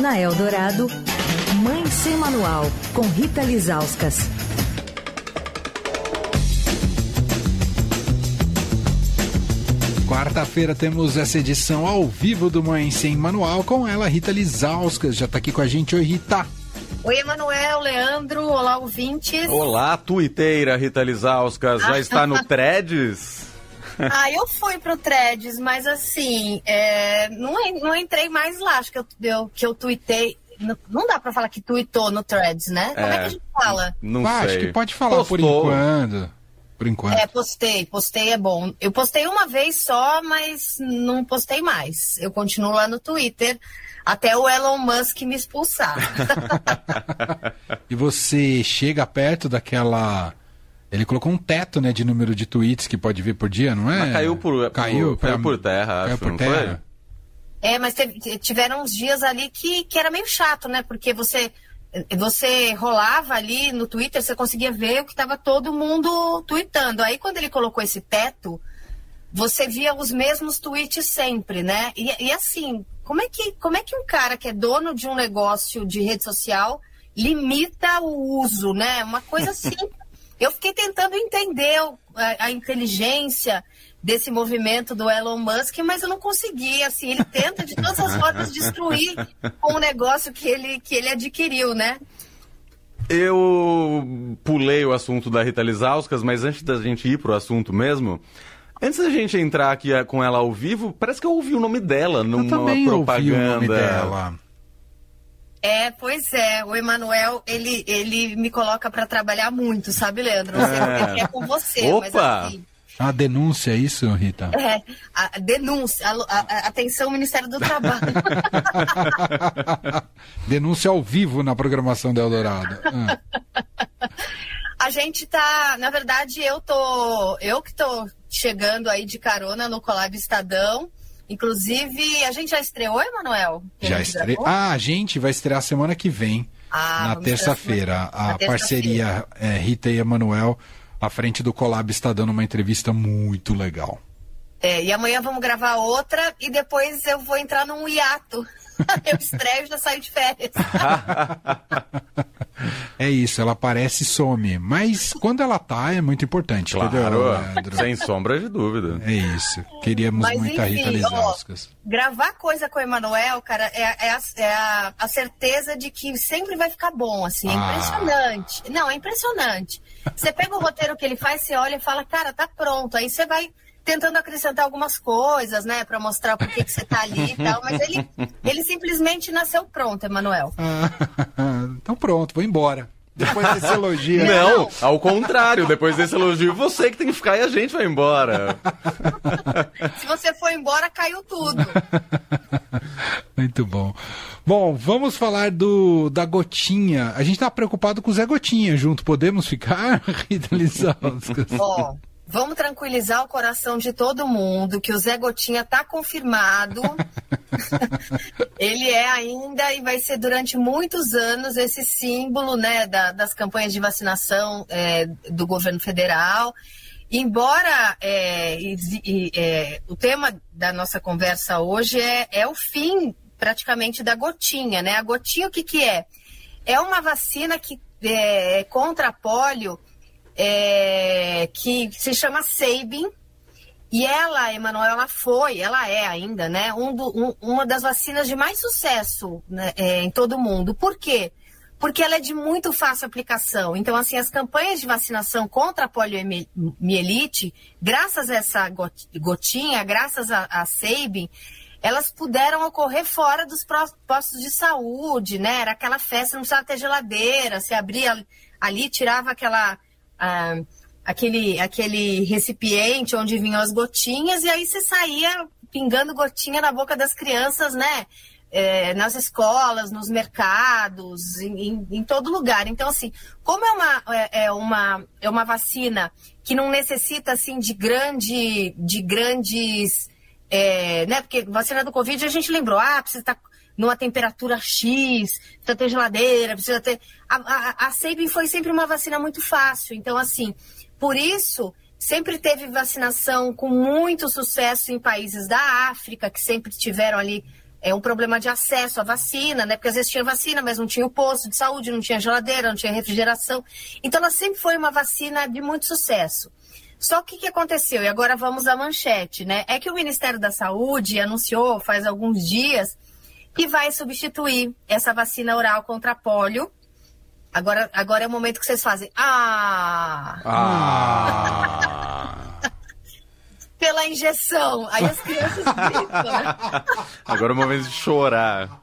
Na Eldorado, Mãe Sem Manual, com Rita Lizauskas. Quarta-feira temos essa edição ao vivo do Mãe Sem Manual com ela, Rita Lizauskas. Já tá aqui com a gente. Oi, Rita. Oi, Emanuel, Leandro, olá, ouvintes. Olá, tuiteira Rita Lizauskas. Já está no Threads? ah, eu fui pro Threads, mas assim, é, não, não entrei mais lá. Acho que eu, eu, que eu tuitei. Não, não dá pra falar que tuitou no Threads, né? Como é, é que a gente fala? Não ah, sei. Acho que pode falar Postou. por enquanto por enquanto. É, postei, postei é bom. Eu postei uma vez só, mas não postei mais. Eu continuo lá no Twitter até o Elon Musk me expulsar. e você chega perto daquela. Ele colocou um teto, né, de número de tweets que pode vir por dia, não é? Mas caiu por caiu, por, caiu por terra, caiu acho, por terra. Foi? É, mas teve, tiveram uns dias ali que, que era meio chato, né? Porque você você rolava ali no Twitter, você conseguia ver o que estava todo mundo tweetando. Aí quando ele colocou esse teto, você via os mesmos tweets sempre, né? E, e, assim, como é, que, como é que um cara que é dono de um negócio de rede social limita o uso, né? Uma coisa assim. Eu fiquei tentando entender a, a inteligência desse movimento do Elon Musk, mas eu não consegui, assim, ele tenta de todas as formas destruir com o negócio que ele, que ele adquiriu, né? Eu pulei o assunto da Rita Lizauskas, mas antes da gente ir pro assunto mesmo, antes da gente entrar aqui eh, com ela ao vivo, parece que eu ouvi o nome dela numa propaganda. Ouvi o nome dela. É, pois é, o Emanuel, ele, ele me coloca para trabalhar muito, sabe, Leandro? Não sei é. o que é com você, Opa! mas assim, a denúncia, é isso, Rita? É, a denúncia. A, a, atenção, Ministério do Trabalho. denúncia ao vivo na programação da Eldorado. Ah. A gente tá, na verdade, eu tô, eu que tô chegando aí de carona no Colab Estadão. Inclusive, a gente já estreou, Emanuel? Já estreou? Ah, a gente vai estrear semana que vem, ah, na terça-feira. A terça parceria é, Rita e Emanuel à frente do Colab está dando uma entrevista muito legal. É, e amanhã vamos gravar outra e depois eu vou entrar num hiato. eu estreio e já saio de férias. é isso, ela aparece e some. Mas quando ela tá, é muito importante. Claro, entendeu, sem sombra de dúvida. É isso. Queríamos Mas, muita enfim, Rita Lizauskas. Gravar coisa com o Emanuel, cara, é, é, a, é a, a, certeza de que sempre vai ficar bom, assim. É ah. impressionante. Não, é impressionante. Você pega o roteiro que ele faz, você olha e fala, cara, tá pronto. Aí você vai tentando acrescentar algumas coisas, né, para mostrar por que, você tá ali e tal, mas ele, ele simplesmente nasceu pronto, Emanuel. então pronto, vou embora. Depois desse elogio. Não, ao contrário, depois desse elogio, você que tem que ficar e a gente vai embora. Se você for embora, caiu tudo. Muito bom. Bom, vamos falar do da Gotinha. A gente tá preocupado com o Zé Gotinha junto. Podemos ficar, Rita Lizauskas? Ó, vamos tranquilizar o coração de todo mundo que o Zé Gotinha tá confirmado. Ele é ainda e vai ser durante muitos anos esse símbolo né, da, das campanhas de vacinação é, do governo federal. Embora é, e, é, o tema da nossa conversa hoje é, é o fim praticamente da gotinha, né? A gotinha o que, que é? É uma vacina que é contra a polio é, que se chama Sabin. E ela, Emanuel, ela foi, ela é ainda, né, um do, um, uma das vacinas de mais sucesso né, é, em todo o mundo. Por quê? Porque ela é de muito fácil aplicação. Então, assim, as campanhas de vacinação contra a poliomielite, graças a essa gotinha, graças a, a Sabin, elas puderam ocorrer fora dos postos de saúde, né? Era aquela festa, não precisava ter geladeira, se abria ali, tirava aquela ah, aquele, aquele recipiente onde vinham as gotinhas, e aí você saía pingando gotinha na boca das crianças, né? É, nas escolas, nos mercados, em, em, todo lugar. Então, assim, como é uma, é, é, uma, é uma vacina que não necessita, assim, de, grande, de grandes... É, né? Porque vacina do Covid a gente lembrou, ah, precisa estar numa temperatura X, precisa ter geladeira, precisa ter. A, a, a Sabin foi sempre uma vacina muito fácil. Então, assim, por isso, sempre teve vacinação com muito sucesso em países da África, que sempre tiveram ali é um problema de acesso à vacina, né? Porque às vezes tinha vacina, mas não tinha o posto de saúde, não tinha geladeira, não tinha refrigeração. Então ela sempre foi uma vacina de muito sucesso. Só que o que aconteceu? E agora vamos à manchete, né? É que o Ministério da Saúde anunciou faz alguns dias que vai substituir essa vacina oral contra pólio. Agora, agora é o momento que vocês fazem. Ah! Ah! pela injeção. Aí as crianças gritam, né? Agora é o momento de chorar.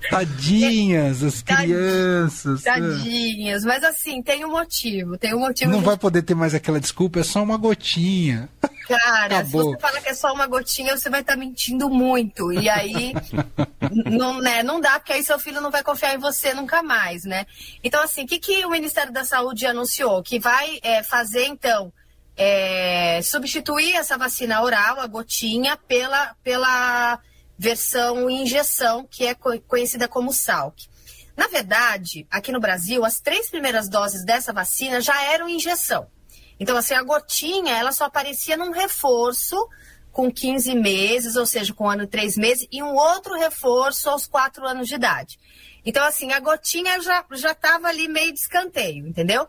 Tadinhas, as crianças. Tadinhas, mas assim, tem um motivo, tem um motivo. Não de... vai poder ter mais aquela desculpa, é só uma gotinha. Cara, Acabou. se você fala que é só uma gotinha, você vai estar tá mentindo muito. E aí não, né, não dá, porque aí seu filho não vai confiar em você nunca mais, né? Então, assim, o que, que o Ministério da Saúde anunciou? Que vai é, fazer, então, é, substituir essa vacina oral, a gotinha, pela, pela versão injeção, que é conhecida como Salk. Na verdade, aqui no Brasil, as três primeiras doses dessa vacina já eram injeção. Então, assim, a gotinha, ela só aparecia num reforço com 15 meses, ou seja, com um ano e três meses, e um outro reforço aos quatro anos de idade. Então, assim, a gotinha já estava ali meio de escanteio, entendeu?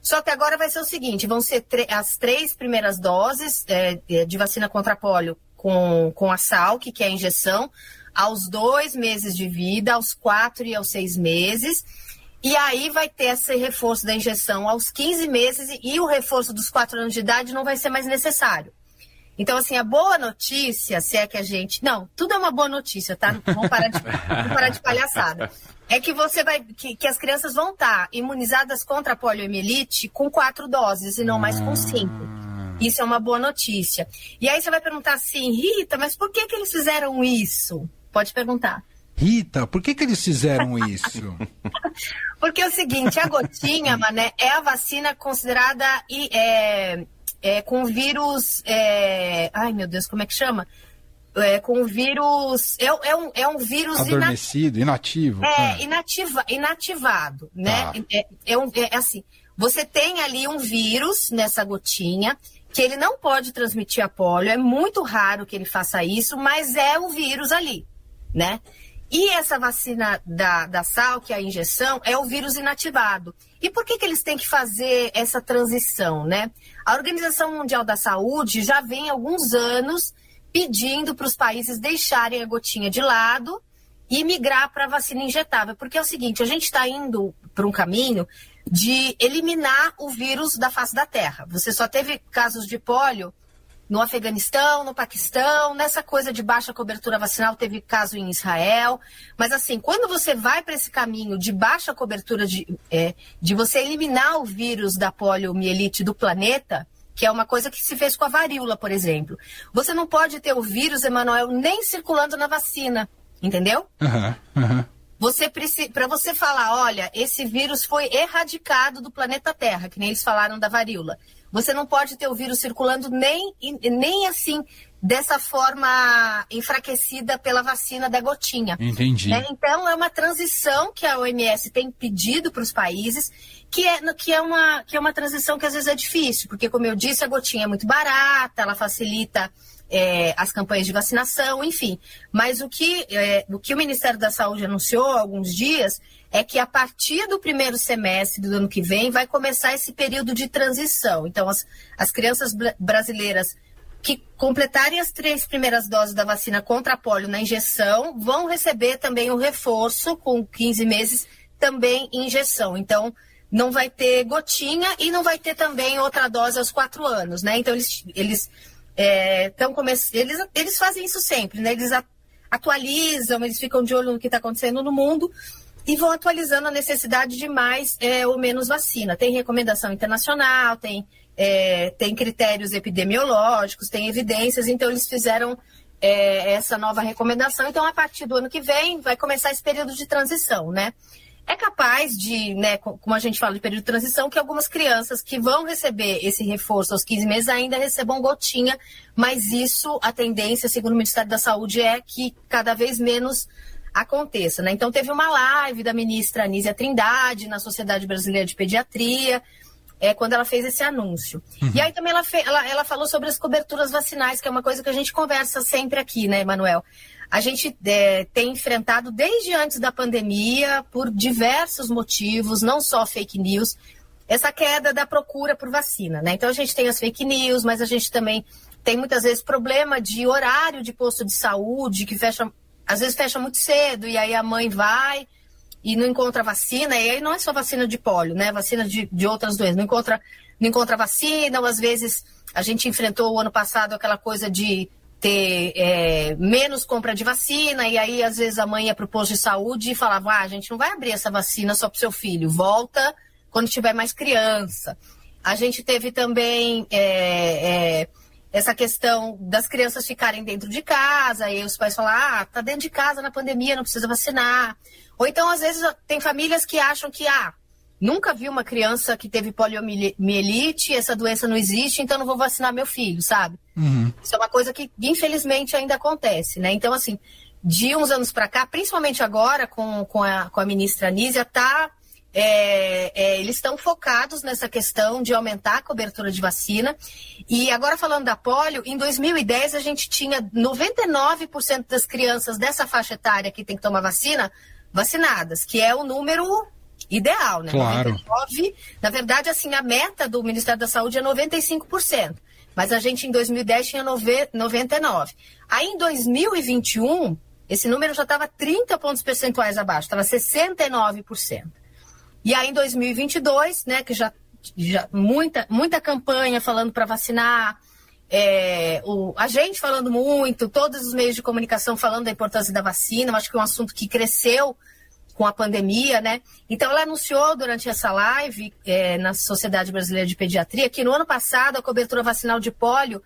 Só que agora vai ser o seguinte: vão ser as três primeiras doses é, de vacina contra pólio com, com a SALC, que é a injeção, aos dois meses de vida, aos quatro e aos seis meses. E aí vai ter esse reforço da injeção aos 15 meses e o reforço dos quatro anos de idade não vai ser mais necessário. Então, assim, a boa notícia, se é que a gente. Não, tudo é uma boa notícia, tá? Vamos parar de, vamos parar de palhaçada. É que você vai. Que, que as crianças vão estar imunizadas contra a poliomielite com quatro doses e não mais com cinco. Isso é uma boa notícia. E aí você vai perguntar assim, Rita, mas por que, que eles fizeram isso? Pode perguntar. Rita, por que, que eles fizeram isso? Porque é o seguinte, a gotinha, mané, é a vacina considerada é, é, com vírus. É... Ai, meu Deus, como é que chama? É, com vírus. É, é, um, é um vírus. Adormecido, inativo. É, é. Inativa, inativado, né? Ah. É, é, um, é assim: você tem ali um vírus nessa gotinha, que ele não pode transmitir a polio, é muito raro que ele faça isso, mas é o vírus ali, né? E essa vacina da, da SAL, que é a injeção, é o vírus inativado. E por que, que eles têm que fazer essa transição, né? A Organização Mundial da Saúde já vem alguns anos pedindo para os países deixarem a gotinha de lado e migrar para a vacina injetável. Porque é o seguinte, a gente está indo para um caminho de eliminar o vírus da face da Terra. Você só teve casos de pólio no Afeganistão, no Paquistão, nessa coisa de baixa cobertura vacinal, teve caso em Israel. Mas assim, quando você vai para esse caminho de baixa cobertura, de, é, de você eliminar o vírus da poliomielite do planeta, que é uma coisa que se fez com a varíola, por exemplo, você não pode ter o vírus, Emanuel, nem circulando na vacina, entendeu? Uhum, uhum. Você para você falar, olha, esse vírus foi erradicado do planeta Terra, que nem eles falaram da varíola. Você não pode ter o vírus circulando nem, nem assim, dessa forma enfraquecida pela vacina da gotinha. Entendi. Né? Então, é uma transição que a OMS tem pedido para os países, que é, que, é uma, que é uma transição que às vezes é difícil, porque, como eu disse, a gotinha é muito barata, ela facilita é, as campanhas de vacinação, enfim. Mas o que, é, o que o Ministério da Saúde anunciou há alguns dias é que a partir do primeiro semestre do ano que vem vai começar esse período de transição. Então, as, as crianças brasileiras que completarem as três primeiras doses da vacina contra a polio na injeção vão receber também o reforço com 15 meses também injeção. Então, não vai ter gotinha e não vai ter também outra dose aos quatro anos, né? Então, eles, eles, é, come... eles, eles fazem isso sempre, né? Eles atualizam, eles ficam de olho no que está acontecendo no mundo e vão atualizando a necessidade de mais é, ou menos vacina. Tem recomendação internacional, tem, é, tem critérios epidemiológicos, tem evidências, então eles fizeram é, essa nova recomendação. Então, a partir do ano que vem, vai começar esse período de transição, né? É capaz de, né, como a gente fala de período de transição, que algumas crianças que vão receber esse reforço aos 15 meses ainda recebam gotinha, mas isso, a tendência, segundo o Ministério da Saúde, é que cada vez menos aconteça. Né? Então, teve uma live da ministra Anísia Trindade na Sociedade Brasileira de Pediatria, é, quando ela fez esse anúncio. Uhum. E aí também ela, fe, ela, ela falou sobre as coberturas vacinais, que é uma coisa que a gente conversa sempre aqui, né, Emanuel? A gente é, tem enfrentado desde antes da pandemia, por diversos motivos, não só fake news, essa queda da procura por vacina, né? Então a gente tem as fake news, mas a gente também tem muitas vezes problema de horário de posto de saúde, que fecha, às vezes fecha muito cedo, e aí a mãe vai e não encontra vacina, e aí não é só vacina de pólio, né? Vacina de, de outras doenças, não encontra, não encontra vacina, ou às vezes a gente enfrentou o ano passado aquela coisa de ter é, menos compra de vacina, e aí às vezes a mãe ia para o posto de saúde e falava, ah, a gente não vai abrir essa vacina só para o seu filho, volta quando tiver mais criança. A gente teve também é, é, essa questão das crianças ficarem dentro de casa, e os pais falam, ah, tá dentro de casa na pandemia, não precisa vacinar. Ou então, às vezes, tem famílias que acham que, ah, Nunca vi uma criança que teve poliomielite, essa doença não existe, então não vou vacinar meu filho, sabe? Uhum. Isso é uma coisa que, infelizmente, ainda acontece, né? Então, assim, de uns anos para cá, principalmente agora com, com, a, com a ministra Anísia, tá, é, é, eles estão focados nessa questão de aumentar a cobertura de vacina. E agora falando da polio, em 2010 a gente tinha 99% das crianças dessa faixa etária que tem que tomar vacina vacinadas, que é o número ideal, né? Claro. 99, na verdade, assim, a meta do Ministério da Saúde é 95%. Mas a gente em 2010 tinha 99. Aí em 2021, esse número já estava 30 pontos percentuais abaixo, estava 69%. E aí em 2022, né, que já, já muita, muita campanha falando para vacinar, é, o, a gente falando muito, todos os meios de comunicação falando da importância da vacina, acho que é um assunto que cresceu com a pandemia, né? Então ela anunciou durante essa live é, na Sociedade Brasileira de Pediatria que no ano passado a cobertura vacinal de pólio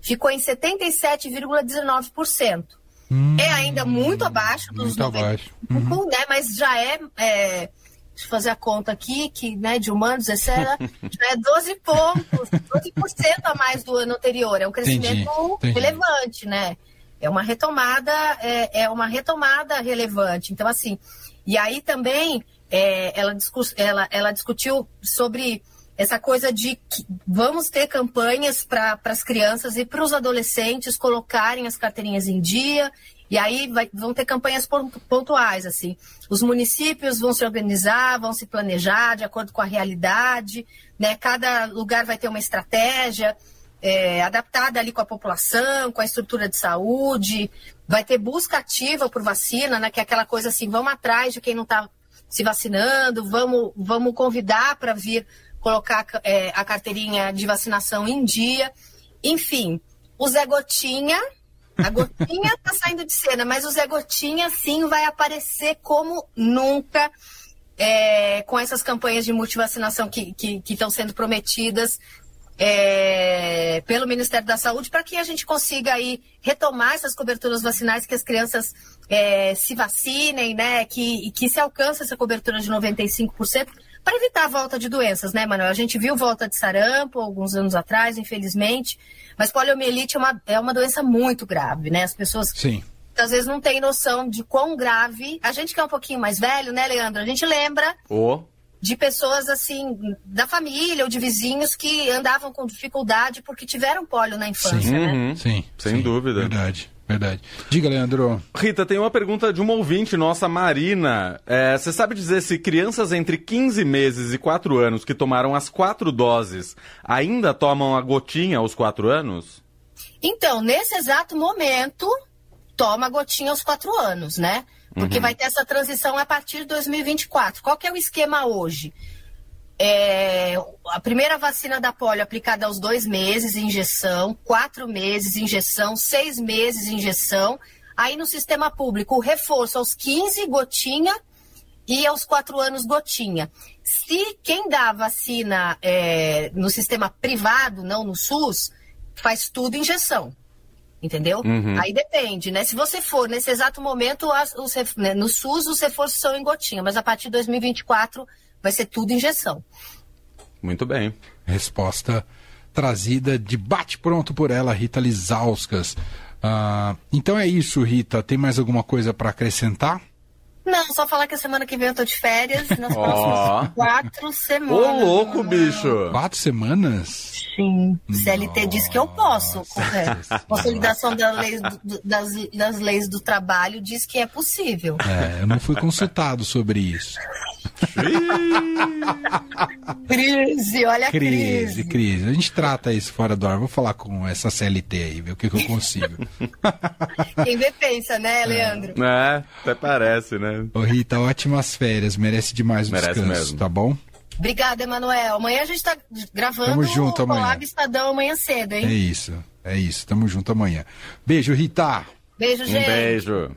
ficou em 77,19%. Hum, é ainda muito abaixo dos muito 90, abaixo. Uhum. né? Mas já é, é deixa eu fazer a conta aqui, que né, de humanos, etc., já é 12 pontos, 12% a mais do ano anterior. É um crescimento entendi, entendi. relevante, né? É uma retomada, é, é uma retomada relevante. Então, assim, e aí também é, ela, ela, ela discutiu sobre essa coisa de que vamos ter campanhas para as crianças e para os adolescentes colocarem as carteirinhas em dia. E aí vai, vão ter campanhas pontuais, assim. Os municípios vão se organizar, vão se planejar de acordo com a realidade, né? Cada lugar vai ter uma estratégia é, adaptada ali com a população, com a estrutura de saúde, vai ter busca ativa por vacina, né? Que é aquela coisa assim, vamos atrás de quem não está se vacinando, vamos, vamos convidar para vir colocar é, a carteirinha de vacinação em dia. Enfim, o Zé Gotinha, a Gotinha está saindo de cena, mas o Zé Gotinha sim vai aparecer como nunca é, com essas campanhas de multivacinação que estão sendo prometidas é, pelo Ministério da Saúde para que a gente consiga aí retomar essas coberturas vacinais, que as crianças é, se vacinem, né? Que, que se alcance essa cobertura de 95%, para evitar a volta de doenças, né, Manuel? A gente viu volta de sarampo alguns anos atrás, infelizmente, mas poliomielite é uma, é uma doença muito grave, né? As pessoas Sim. às vezes não têm noção de quão grave. A gente que é um pouquinho mais velho, né, Leandro? A gente lembra. Oh de pessoas assim da família ou de vizinhos que andavam com dificuldade porque tiveram polio na infância, sim, né? Uhum, sim, sem sim, dúvida. Verdade. Verdade. Diga, Leandro. Rita, tem uma pergunta de uma ouvinte nossa, Marina. É, você sabe dizer se crianças entre 15 meses e 4 anos que tomaram as quatro doses ainda tomam a gotinha aos 4 anos? Então, nesse exato momento, toma a gotinha aos 4 anos, né? Porque uhum. vai ter essa transição a partir de 2024. Qual que é o esquema hoje? É, a primeira vacina da polio aplicada aos dois meses, injeção, quatro meses, injeção, seis meses, injeção. Aí no sistema público, o reforço aos 15, gotinha, e aos quatro anos, gotinha. Se quem dá a vacina é, no sistema privado, não no SUS, faz tudo injeção entendeu? Uhum. Aí depende, né? Se você for nesse exato momento, as, os, né, no SUS os reforços são em gotinha, mas a partir de 2024 vai ser tudo injeção. Muito bem. Resposta trazida de bate-pronto por ela, Rita Lizauskas. Uh, então é isso, Rita. Tem mais alguma coisa para acrescentar? Não, só falar que a semana que vem eu tô de férias, nas oh. próximas quatro semanas. Ô, louco, bicho! Quatro semanas? Sim. O CLT Nossa. diz que eu posso. É, consolidação da lei, do, das, das leis do trabalho diz que é possível. É, eu não fui consultado sobre isso. crise, olha a crise. Crise, crise. A gente trata isso fora do ar. Vou falar com essa CLT aí, ver o que, que eu consigo. Quem vê pensa, né, Leandro? É, até parece, né? Ô, Rita, ótimas férias. Merece demais o merece descanso, mesmo. tá bom? Obrigada, Emanuel. Amanhã a gente tá gravando Tamo junto o amanhã. Colab Estadão amanhã cedo, hein? É isso, é isso. Tamo junto amanhã. Beijo, Rita. Beijo, gente. Um beijo.